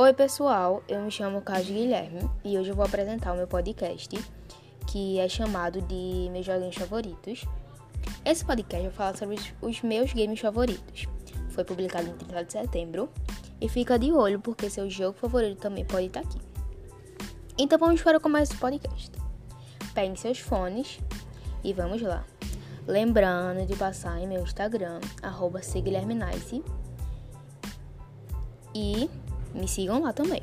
Oi, pessoal, eu me chamo Carlos Guilherme e hoje eu vou apresentar o meu podcast, que é chamado de Meus Joguinhos Favoritos. Esse podcast vai falar sobre os meus games favoritos. Foi publicado em 30 de setembro e fica de olho porque seu jogo favorito também pode estar aqui. Então vamos para o começo do podcast. Peguem seus fones e vamos lá. Lembrando de passar em meu Instagram, arroba e me sigam lá também.